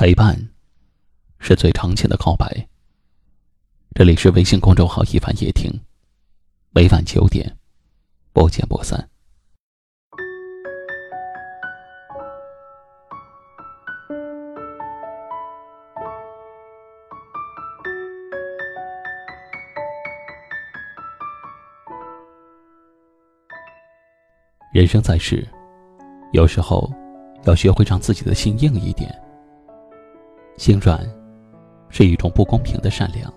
陪伴，是最长情的告白。这里是微信公众号“一凡夜听”，每晚九点，不见不散。人生在世，有时候要学会让自己的心硬一点。心软，是一种不公平的善良，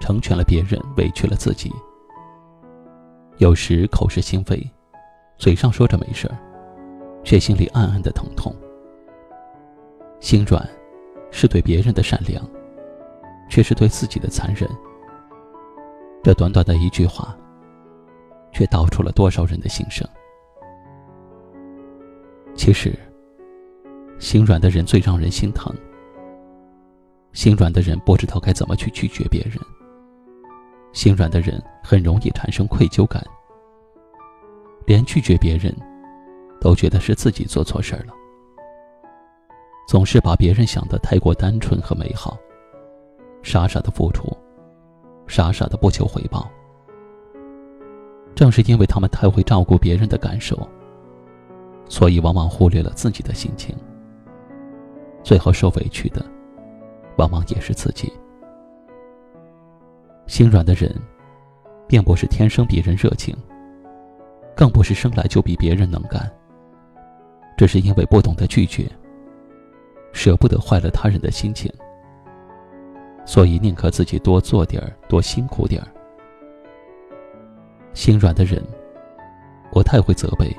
成全了别人，委屈了自己。有时口是心非，嘴上说着没事儿，却心里暗暗的疼痛。心软，是对别人的善良，却是对自己的残忍。这短短的一句话，却道出了多少人的心声。其实，心软的人最让人心疼。心软的人不知道该怎么去拒绝别人。心软的人很容易产生愧疚感，连拒绝别人，都觉得是自己做错事儿了。总是把别人想的太过单纯和美好，傻傻的付出，傻傻的不求回报。正是因为他们太会照顾别人的感受，所以往往忽略了自己的心情，最后受委屈的。往往也是自己。心软的人，并不是天生比人热情，更不是生来就比别人能干。只是因为不懂得拒绝，舍不得坏了他人的心情，所以宁可自己多做点儿，多辛苦点儿。心软的人，不太会责备，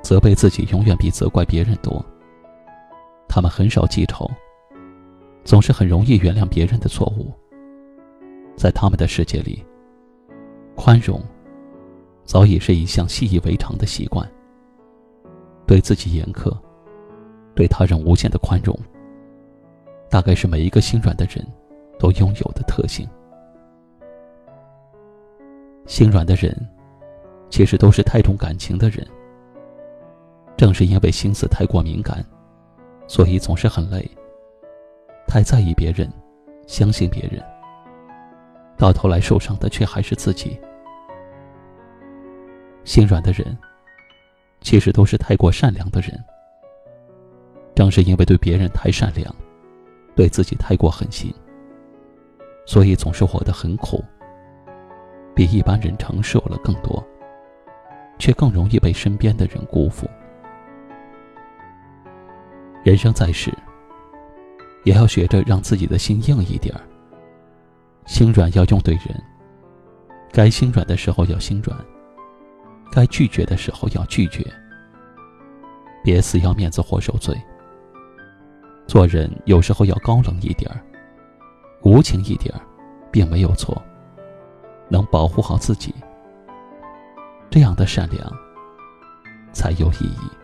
责备自己永远比责怪别人多。他们很少记仇。总是很容易原谅别人的错误。在他们的世界里，宽容早已是一项习以为常的习惯。对自己严苛，对他人无限的宽容，大概是每一个心软的人都拥有的特性。心软的人，其实都是太重感情的人。正是因为心思太过敏感，所以总是很累。太在意别人，相信别人，到头来受伤的却还是自己。心软的人，其实都是太过善良的人。正是因为对别人太善良，对自己太过狠心，所以总是活得很苦，比一般人承受了更多，却更容易被身边的人辜负。人生在世。也要学着让自己的心硬一点儿。心软要用对人，该心软的时候要心软，该拒绝的时候要拒绝，别死要面子活受罪。做人有时候要高冷一点儿，无情一点儿，并没有错。能保护好自己，这样的善良才有意义。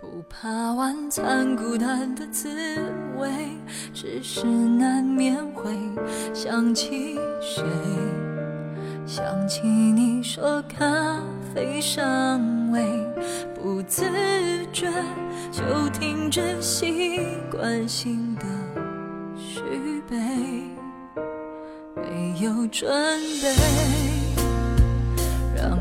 不怕晚餐孤单的滋味，只是难免会想起谁，想起你说咖啡香味，不自觉就停止习惯性的续杯，没有准备，让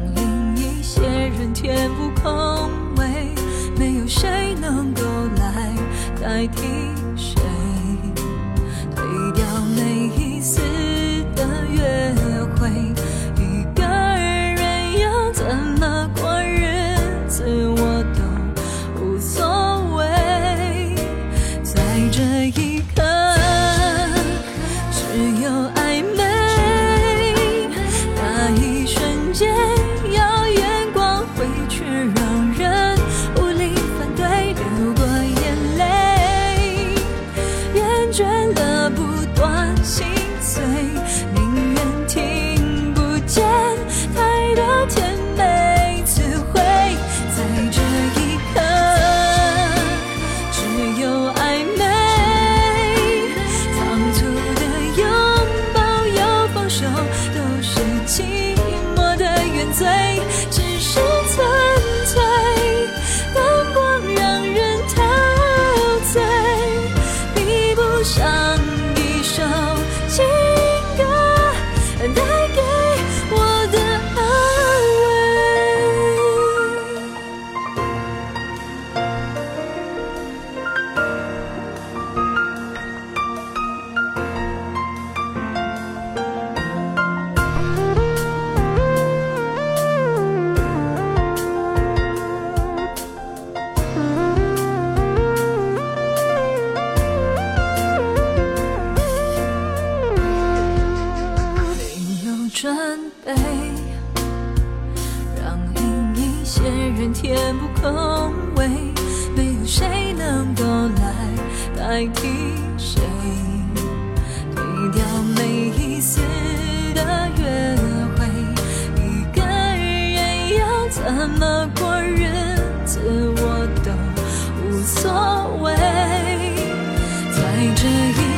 填补空位没有谁能够来代替全部空位没有谁能够来代替谁。推掉每一次的约会一个人要怎么过日子我都无所谓。在这一